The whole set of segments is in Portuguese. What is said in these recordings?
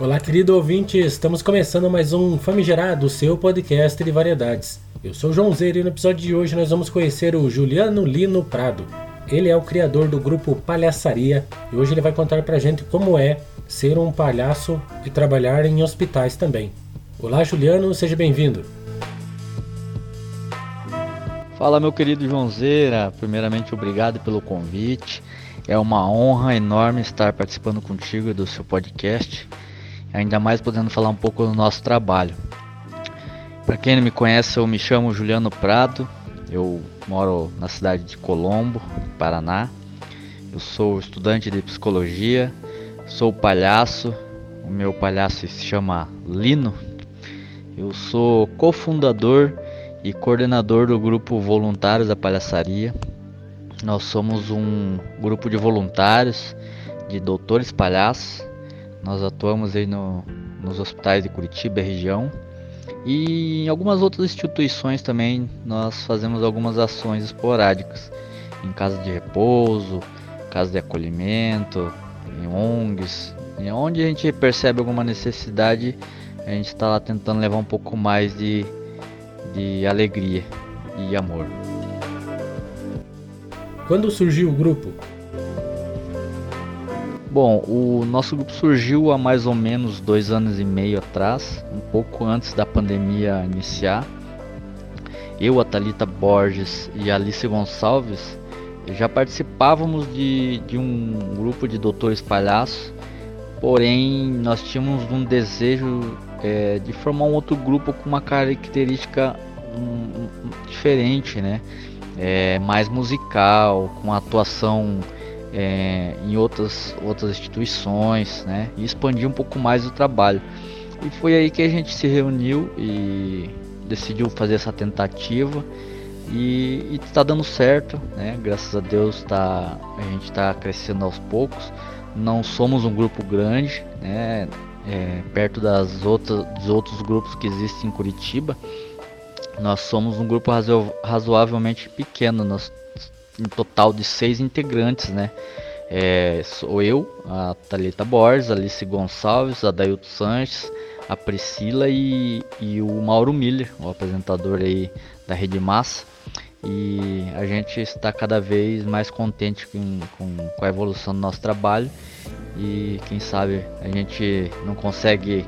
Olá, querido ouvinte, estamos começando mais um Famigerado, seu podcast de variedades. Eu sou o João Zeiro e no episódio de hoje nós vamos conhecer o Juliano Lino Prado. Ele é o criador do grupo Palhaçaria e hoje ele vai contar pra gente como é ser um palhaço e trabalhar em hospitais também. Olá, Juliano, seja bem-vindo. Fala, meu querido João Zeira. Primeiramente, obrigado pelo convite. É uma honra enorme estar participando contigo do seu podcast ainda mais podendo falar um pouco do nosso trabalho. Para quem não me conhece, eu me chamo Juliano Prado, eu moro na cidade de Colombo, Paraná. Eu sou estudante de psicologia, sou palhaço, o meu palhaço se chama Lino. Eu sou cofundador e coordenador do grupo Voluntários da Palhaçaria. Nós somos um grupo de voluntários, de doutores palhaços, nós atuamos aí no, nos hospitais de Curitiba e região e em algumas outras instituições também nós fazemos algumas ações esporádicas em casa de repouso, casa de acolhimento, em ONGs, e onde a gente percebe alguma necessidade, a gente está lá tentando levar um pouco mais de, de alegria e amor. Quando surgiu o grupo? Bom, o nosso grupo surgiu há mais ou menos dois anos e meio atrás, um pouco antes da pandemia iniciar. Eu, a Thalita Borges e a Alice Gonçalves já participávamos de, de um grupo de doutores palhaços, porém nós tínhamos um desejo é, de formar um outro grupo com uma característica um, diferente, né? É, mais musical, com atuação é, em outras, outras instituições, né? E expandir um pouco mais o trabalho. E foi aí que a gente se reuniu e decidiu fazer essa tentativa e está dando certo, né? Graças a Deus tá, a gente está crescendo aos poucos. Não somos um grupo grande, né? É, perto das outras, dos outros grupos que existem em Curitiba, nós somos um grupo razo razoavelmente pequeno. Nós um total de seis integrantes, né? É, sou eu, a Thalita Borges, Alice Gonçalves, a Dailton Sanches, a Priscila e, e, o Mauro Miller, o apresentador aí da Rede Massa. E a gente está cada vez mais contente com, com, com a evolução do nosso trabalho e quem sabe a gente não consegue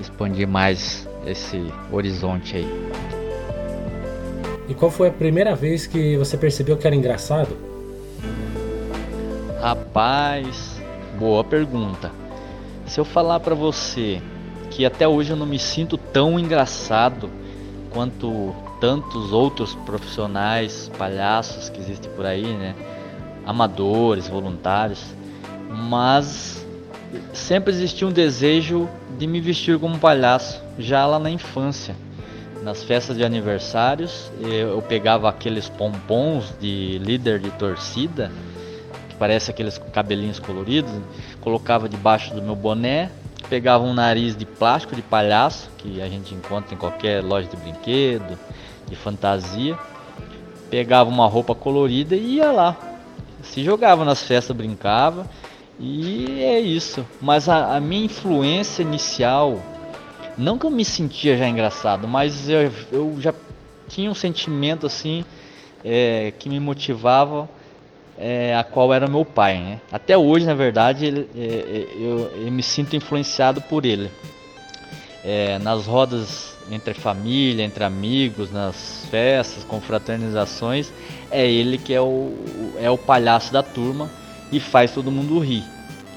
expandir mais esse horizonte aí. E qual foi a primeira vez que você percebeu que era engraçado? Rapaz, boa pergunta. Se eu falar para você que até hoje eu não me sinto tão engraçado quanto tantos outros profissionais, palhaços que existem por aí, né? Amadores, voluntários, mas sempre existiu um desejo de me vestir como palhaço já lá na infância nas festas de aniversários eu pegava aqueles pompons de líder de torcida, que parece aqueles cabelinhos coloridos, colocava debaixo do meu boné, pegava um nariz de plástico de palhaço, que a gente encontra em qualquer loja de brinquedo, de fantasia, pegava uma roupa colorida e ia lá. Se jogava nas festas, brincava, e é isso. Mas a, a minha influência inicial não que eu me sentia já engraçado, mas eu, eu já tinha um sentimento assim é, que me motivava é, a qual era meu pai. Né? Até hoje, na verdade, ele, é, é eu, eu, me sinto influenciado por ele. É, nas rodas entre família, entre amigos, nas festas, confraternizações, é ele que é o, é o palhaço da turma e faz todo mundo rir.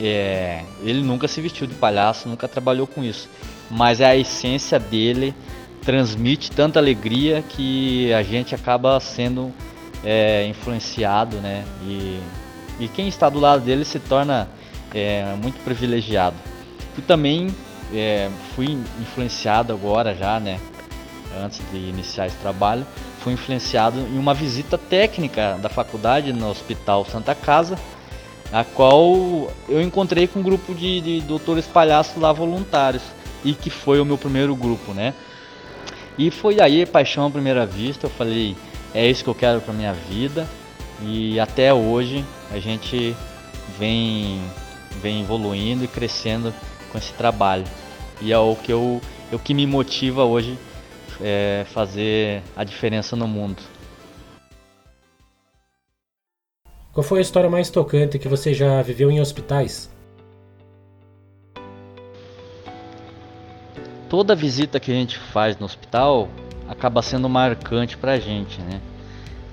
É, ele nunca se vestiu de palhaço, nunca trabalhou com isso mas é a essência dele transmite tanta alegria que a gente acaba sendo é, influenciado, né? E, e quem está do lado dele se torna é, muito privilegiado. E também é, fui influenciado agora já, né? Antes de iniciar esse trabalho, fui influenciado em uma visita técnica da faculdade no Hospital Santa Casa, a qual eu encontrei com um grupo de, de doutores palhaços lá voluntários e que foi o meu primeiro grupo, né? E foi aí paixão à primeira vista, eu falei, é isso que eu quero para minha vida. E até hoje a gente vem vem evoluindo e crescendo com esse trabalho. E é o que, eu, é o que me motiva hoje é fazer a diferença no mundo. Qual foi a história mais tocante que você já viveu em hospitais? Toda visita que a gente faz no hospital acaba sendo marcante pra gente, né?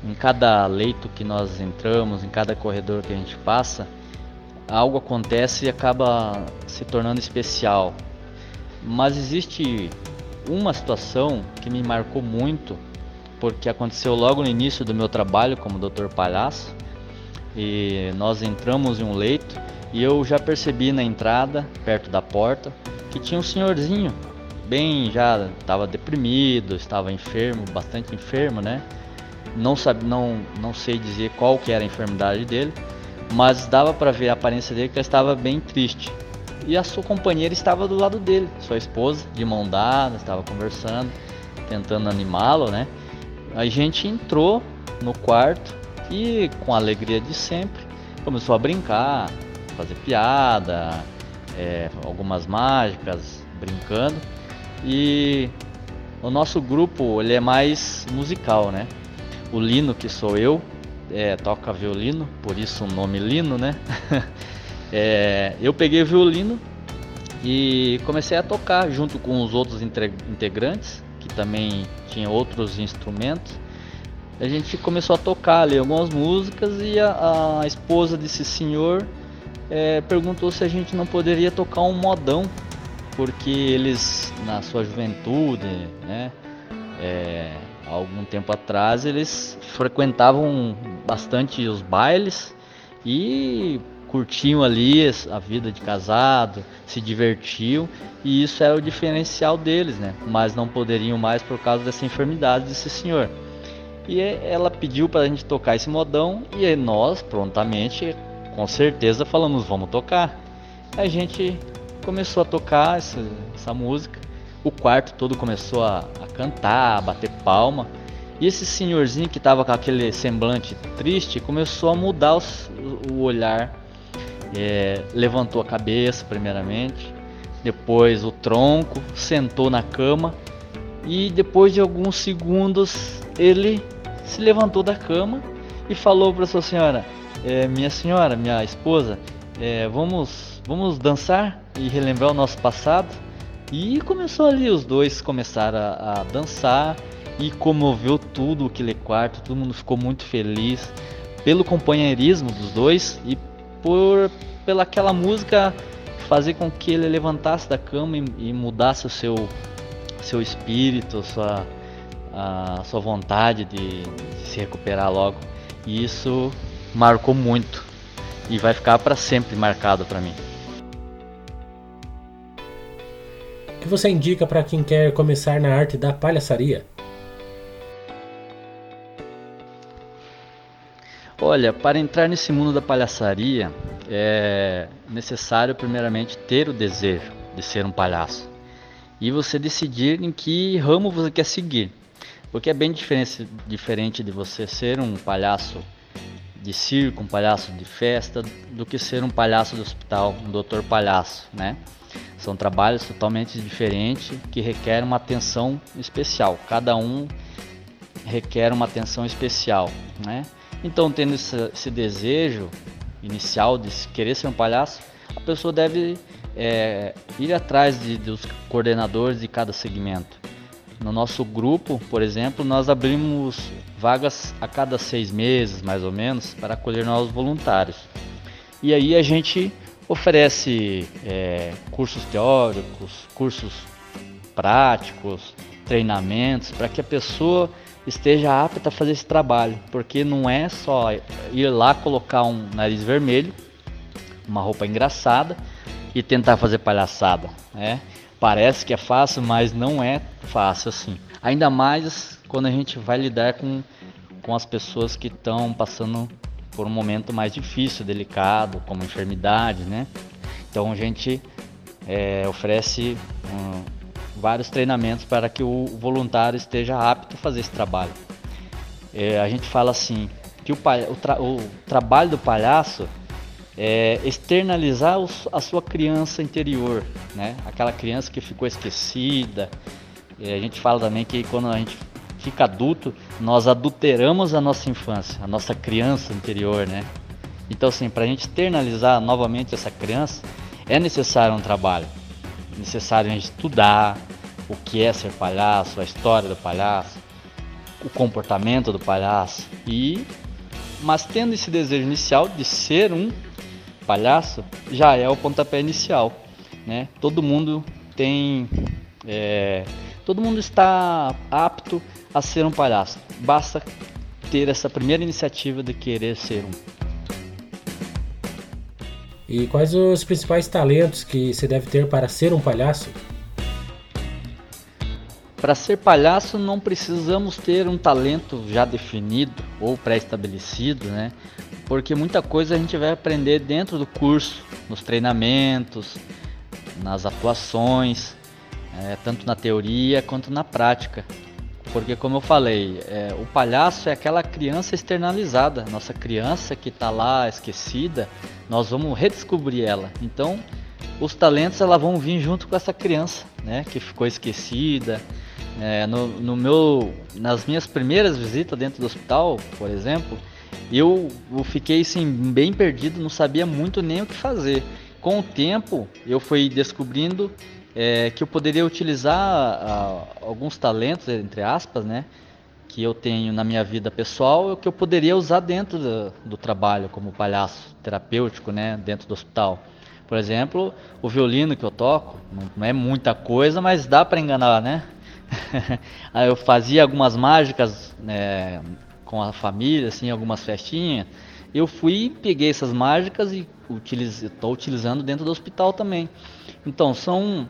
Em cada leito que nós entramos, em cada corredor que a gente passa, algo acontece e acaba se tornando especial. Mas existe uma situação que me marcou muito, porque aconteceu logo no início do meu trabalho como Dr. Palhaço, e nós entramos em um leito e eu já percebi na entrada, perto da porta, que tinha um senhorzinho, bem já estava deprimido, estava enfermo, bastante enfermo, né? Não sabe, não, não sei dizer qual que era a enfermidade dele, mas dava para ver a aparência dele que ele estava bem triste e a sua companheira estava do lado dele, sua esposa, de mão dada, estava conversando, tentando animá-lo, né? A gente entrou no quarto e, com a alegria de sempre, começou a brincar, fazer piada, é, algumas mágicas, brincando. E o nosso grupo ele é mais musical, né? O Lino, que sou eu, é, toca violino, por isso o nome Lino, né? É, eu peguei o violino e comecei a tocar junto com os outros integrantes, que também tinham outros instrumentos. A gente começou a tocar ali algumas músicas e a, a esposa desse senhor é, perguntou se a gente não poderia tocar um modão, porque eles na sua juventude, né, é, algum tempo atrás, eles frequentavam bastante os bailes e curtiam ali a vida de casado, se divertiam e isso era o diferencial deles, né? Mas não poderiam mais por causa dessa enfermidade desse senhor. E ela pediu para a gente tocar esse modão e nós prontamente, com certeza, falamos vamos tocar. A gente começou a tocar essa, essa música, o quarto todo começou a, a cantar, a bater palma. E esse senhorzinho que estava com aquele semblante triste começou a mudar os, o olhar. É, levantou a cabeça primeiramente, depois o tronco, sentou na cama e depois de alguns segundos ele se levantou da cama e falou para sua senhora, é, minha senhora, minha esposa, é, vamos, vamos dançar e relembrar o nosso passado. E começou ali, os dois começaram a, a dançar e comoveu tudo aquele quarto, todo mundo ficou muito feliz pelo companheirismo dos dois e por pela aquela música fazer com que ele levantasse da cama e, e mudasse o seu seu espírito, sua a sua vontade de, de se recuperar logo. E isso marcou muito e vai ficar para sempre marcado para mim. Que você indica para quem quer começar na arte da palhaçaria? Olha, para entrar nesse mundo da palhaçaria é necessário primeiramente ter o desejo de ser um palhaço e você decidir em que ramo você quer seguir, porque é bem diferente, diferente de você ser um palhaço de circo, um palhaço de festa, do que ser um palhaço do hospital, um doutor palhaço, né? São trabalhos totalmente diferentes que requerem uma atenção especial. Cada um requer uma atenção especial, né? Então, tendo esse, esse desejo inicial de querer ser um palhaço, a pessoa deve é, ir atrás de, dos coordenadores de cada segmento. No nosso grupo, por exemplo, nós abrimos vagas a cada seis meses, mais ou menos, para acolher novos voluntários. E aí a gente oferece é, cursos teóricos, cursos práticos, treinamentos, para que a pessoa esteja apta a fazer esse trabalho, porque não é só ir lá colocar um nariz vermelho, uma roupa engraçada e tentar fazer palhaçada, né? Parece que é fácil, mas não é fácil assim. Ainda mais quando a gente vai lidar com, com as pessoas que estão passando por um momento mais difícil, delicado, como enfermidade, né? Então a gente é, oferece um, vários treinamentos para que o voluntário esteja apto a fazer esse trabalho. É, a gente fala assim que o, o, tra o trabalho do palhaço é externalizar os, a sua criança interior, né? Aquela criança que ficou esquecida. A gente fala também que quando a gente fica adulto, nós adulteramos a nossa infância, a nossa criança interior, né? Então, assim, para a gente externalizar novamente essa criança, é necessário um trabalho. É necessário a gente estudar o que é ser palhaço, a história do palhaço, o comportamento do palhaço. E, mas tendo esse desejo inicial de ser um palhaço, já é o pontapé inicial, né? Todo mundo tem, é, todo mundo está apto a ser um palhaço. Basta ter essa primeira iniciativa de querer ser um. E quais os principais talentos que se deve ter para ser um palhaço? Para ser palhaço não precisamos ter um talento já definido ou pré-estabelecido, né? Porque muita coisa a gente vai aprender dentro do curso, nos treinamentos, nas atuações, é, tanto na teoria quanto na prática. Porque como eu falei, é, o palhaço é aquela criança externalizada, nossa criança que está lá esquecida, nós vamos redescobrir ela. Então, os talentos ela vão vir junto com essa criança, né, que ficou esquecida. É, no, no, meu, nas minhas primeiras visitas dentro do hospital, por exemplo, eu, fiquei assim, bem perdido, não sabia muito nem o que fazer. Com o tempo, eu fui descobrindo é, que eu poderia utilizar a, alguns talentos, entre aspas, né, que eu tenho na minha vida pessoal, que eu poderia usar dentro do, do trabalho como palhaço terapêutico, né, dentro do hospital. Por exemplo, o violino que eu toco, não é muita coisa, mas dá para enganar, né? Eu fazia algumas mágicas né, com a família, assim, algumas festinhas. Eu fui, peguei essas mágicas e estou utilizando dentro do hospital também. Então são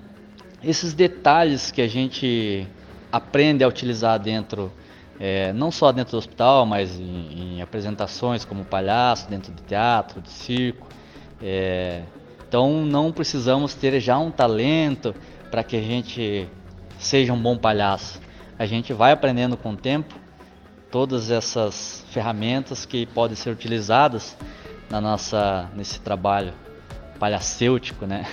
esses detalhes que a gente aprende a utilizar dentro é, não só dentro do hospital, mas em, em, apresentações como palhaço, dentro de teatro, de circo. É, então não precisamos ter já um talento para que a gente seja um bom palhaço. A gente vai aprendendo com o tempo todas essas ferramentas que podem ser utilizadas na nossa nesse trabalho palhacêutico, né?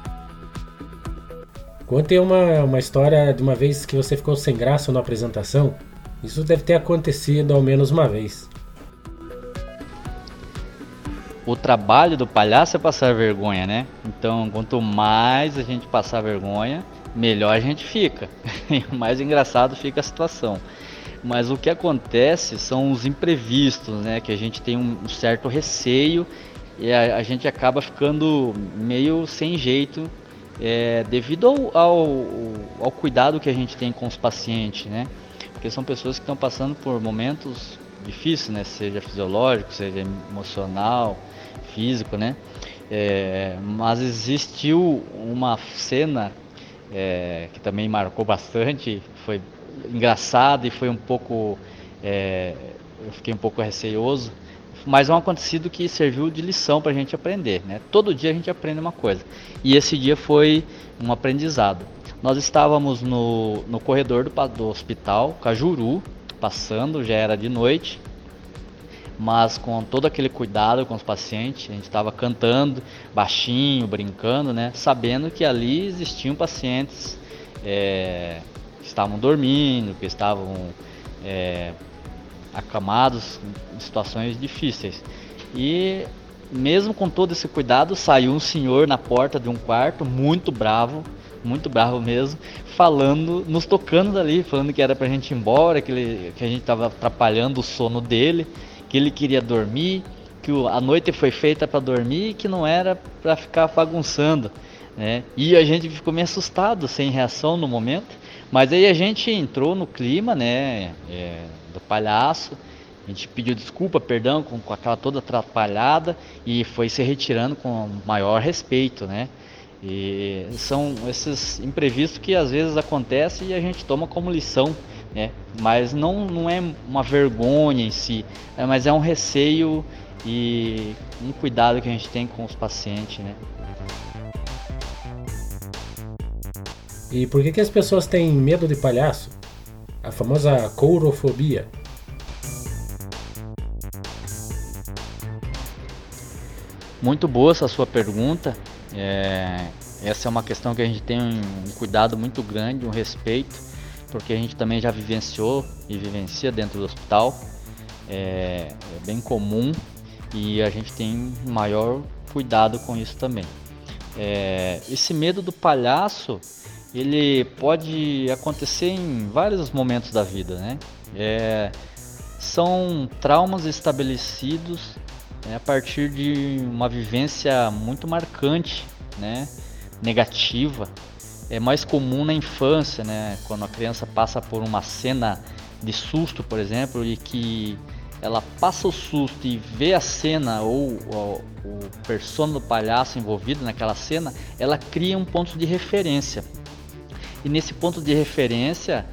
Conte uma, uma história de uma vez que você ficou sem graça na apresentação. Isso deve ter acontecido ao menos uma vez. O trabalho do palhaço é passar vergonha, né? Então, quanto mais a gente passar vergonha, melhor a gente fica. mais engraçado fica a situação. Mas o que acontece são os imprevistos, né? Que a gente tem um certo receio e a, a gente acaba ficando meio sem jeito é, devido ao, ao, ao, cuidado que a gente tem com os pacientes, né? Porque são pessoas que estão passando por momentos difíceis, né? Seja fisiológico, seja emocional, físico, né? É, mas existiu uma cena é, que também marcou bastante, foi engraçado e foi um pouco, é, eu fiquei um pouco receioso, mas é um acontecido que serviu de lição para a gente aprender. Né? Todo dia a gente aprende uma coisa. E esse dia foi um aprendizado. Nós estávamos no, no corredor do, do hospital, Cajuru, passando, já era de noite, mas com todo aquele cuidado com os pacientes, a gente estava cantando baixinho, brincando, né? sabendo que ali existiam pacientes é, estavam dormindo, que estavam é, acamados em situações difíceis. E mesmo com todo esse cuidado, saiu um senhor na porta de um quarto, muito bravo, muito bravo mesmo, falando, nos tocando dali, falando que era pra gente ir embora, que, ele, que a gente tava atrapalhando o sono dele, que ele queria dormir, que a noite foi feita para dormir e que não era para ficar bagunçando. Né? E a gente ficou meio assustado, sem reação no momento. Mas aí a gente entrou no clima, né? É, do palhaço. A gente pediu desculpa, perdão, com, com aquela toda atrapalhada e foi se retirando com maior respeito, né? E são esses imprevistos que às vezes acontecem e a gente toma como lição, né? Mas não, não é uma vergonha em si, é, mas é um receio e um cuidado que a gente tem com os pacientes, né? E por que, que as pessoas têm medo de palhaço? a famosa courofobia. Muito boa essa sua pergunta. É, essa é uma questão que a gente tem um cuidado muito grande, um respeito, porque a gente também já vivenciou e vivencia dentro do hospital. É, é bem comum e a gente tem maior cuidado com isso também. É, esse medo do palhaço ele pode acontecer em vários momentos da vida, né? É, são traumas estabelecidos né, a partir de uma vivência muito marcante, né? Negativa. É mais comum na infância, né? Quando a criança passa por uma cena de susto, por exemplo, e que ela passa o susto e vê a cena ou, ou o persona do palhaço envolvido naquela cena, ela cria um ponto de referência. E nesse ponto de referência,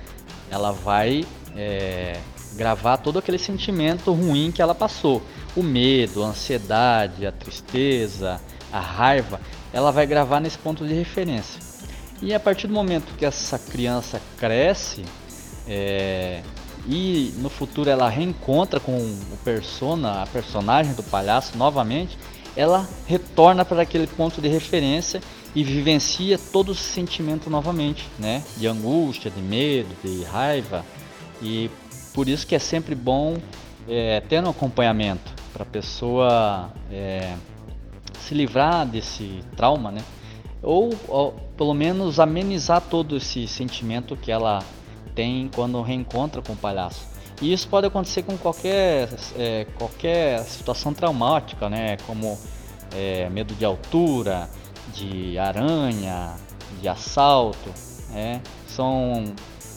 ela vai é, gravar todo aquele sentimento ruim que ela passou. O medo, a ansiedade, a tristeza, a raiva, ela vai gravar nesse ponto de referência. E a partir do momento que essa criança cresce, é, e no futuro ela reencontra com o persona, a personagem do palhaço novamente, ela retorna para aquele ponto de referência e vivencia todo o sentimento novamente, né? De angústia, de medo, de raiva. E por isso que é sempre bom é, ter um acompanhamento para a pessoa é, se livrar desse trauma, né? Ou, ou pelo menos amenizar todo esse sentimento que ela tem quando reencontra com o palhaço. E isso pode acontecer com qualquer, é, qualquer situação traumática, né? Como é, medo de altura, de aranha, de assalto. Né? São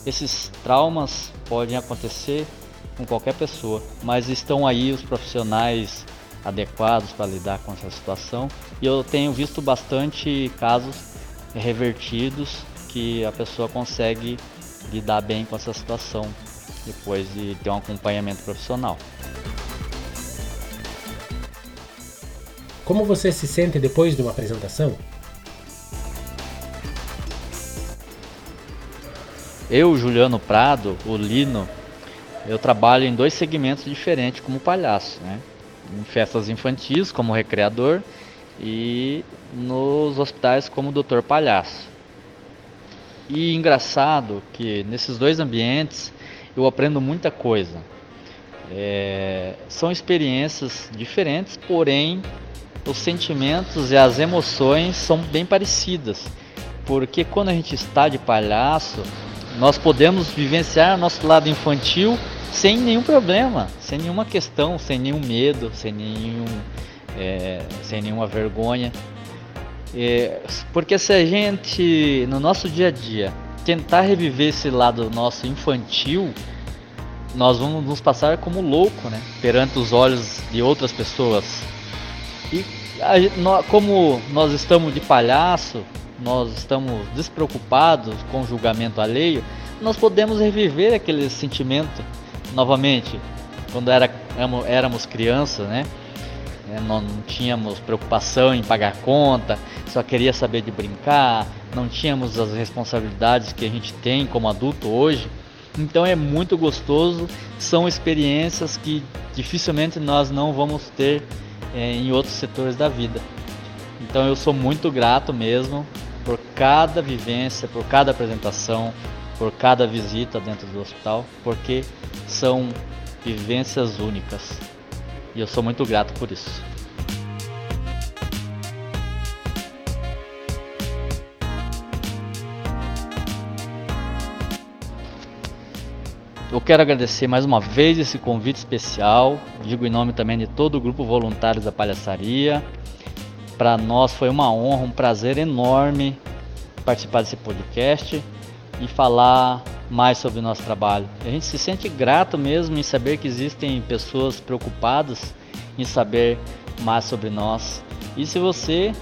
esses traumas podem acontecer com qualquer pessoa, mas estão aí os profissionais adequados para lidar com essa situação. E eu tenho visto bastante casos revertidos que a pessoa consegue lidar bem com essa situação depois de ter um acompanhamento profissional. Como você se sente depois de uma apresentação? Eu, Juliano Prado, o Lino, eu trabalho em dois segmentos diferentes como palhaço, né? Em festas infantis como recreador e nos hospitais como doutor palhaço. E engraçado que nesses dois ambientes eu aprendo muita coisa. É, são experiências diferentes, porém os sentimentos e as emoções são bem parecidas. Porque quando a gente está de palhaço, nós podemos vivenciar nosso lado infantil sem nenhum problema, sem nenhuma questão, sem nenhum medo, sem, nenhum, é, sem nenhuma vergonha. É, porque se a gente, no nosso dia a dia, tentar reviver esse lado nosso infantil, nós vamos nos passar como louco, né? Perante os olhos de outras pessoas. E a, como nós estamos de palhaço, nós estamos despreocupados com o julgamento alheio, nós podemos reviver aquele sentimento novamente. Quando era, éramos crianças, né? É, não tínhamos preocupação em pagar conta, só queria saber de brincar, não tínhamos as responsabilidades que a gente tem como adulto hoje. Então é muito gostoso, são experiências que dificilmente nós não vamos ter é, em outros setores da vida. Então eu sou muito grato mesmo por cada vivência, por cada apresentação, por cada visita dentro do hospital, porque são vivências únicas. E eu sou muito grato por isso. Eu quero agradecer mais uma vez esse convite especial, digo em nome também de todo o grupo Voluntários da Palhaçaria. Para nós foi uma honra, um prazer enorme participar desse podcast e falar mais sobre o nosso trabalho. A gente se sente grato mesmo em saber que existem pessoas preocupadas em saber mais sobre nós. E se você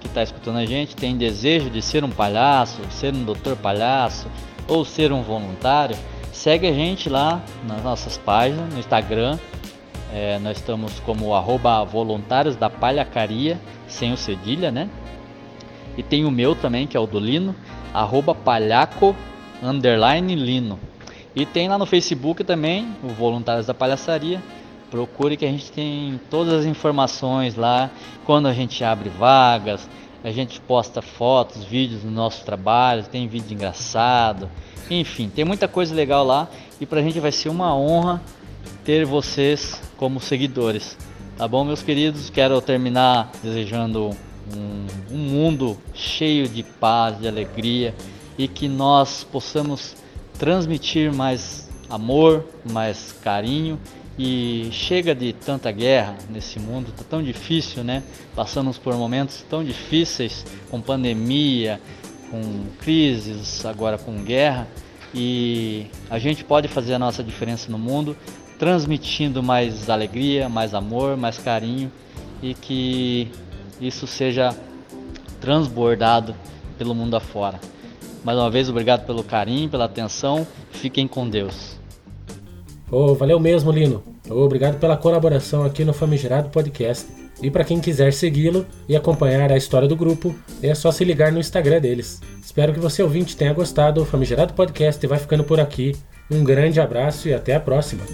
que está escutando a gente tem desejo de ser um palhaço, ser um doutor palhaço ou ser um voluntário, segue a gente lá nas nossas páginas, no Instagram. É, nós estamos como arroba voluntários da palhacaria, sem o cedilha, né? E tem o meu também, que é o do Lino, arroba palhaco underline Lino. E tem lá no Facebook também, o Voluntários da Palhaçaria, Procure que a gente tem todas as informações lá. Quando a gente abre vagas, a gente posta fotos, vídeos do nosso trabalho, tem vídeo engraçado. Enfim, tem muita coisa legal lá e pra gente vai ser uma honra ter vocês como seguidores. Tá bom, meus queridos? Quero terminar desejando um, um mundo cheio de paz, de alegria e que nós possamos transmitir mais amor, mais carinho e chega de tanta guerra nesse mundo, tá tão difícil, né? Passamos por momentos tão difíceis com pandemia, com crises, agora com guerra, e a gente pode fazer a nossa diferença no mundo transmitindo mais alegria, mais amor, mais carinho e que isso seja transbordado pelo mundo afora. Mais uma vez, obrigado pelo carinho, pela atenção. Fiquem com Deus. Oh, valeu mesmo, Lino. Obrigado pela colaboração aqui no Famigerado Podcast. E para quem quiser segui-lo e acompanhar a história do grupo, é só se ligar no Instagram deles. Espero que você ouvinte tenha gostado. O Famigerado Podcast vai ficando por aqui. Um grande abraço e até a próxima.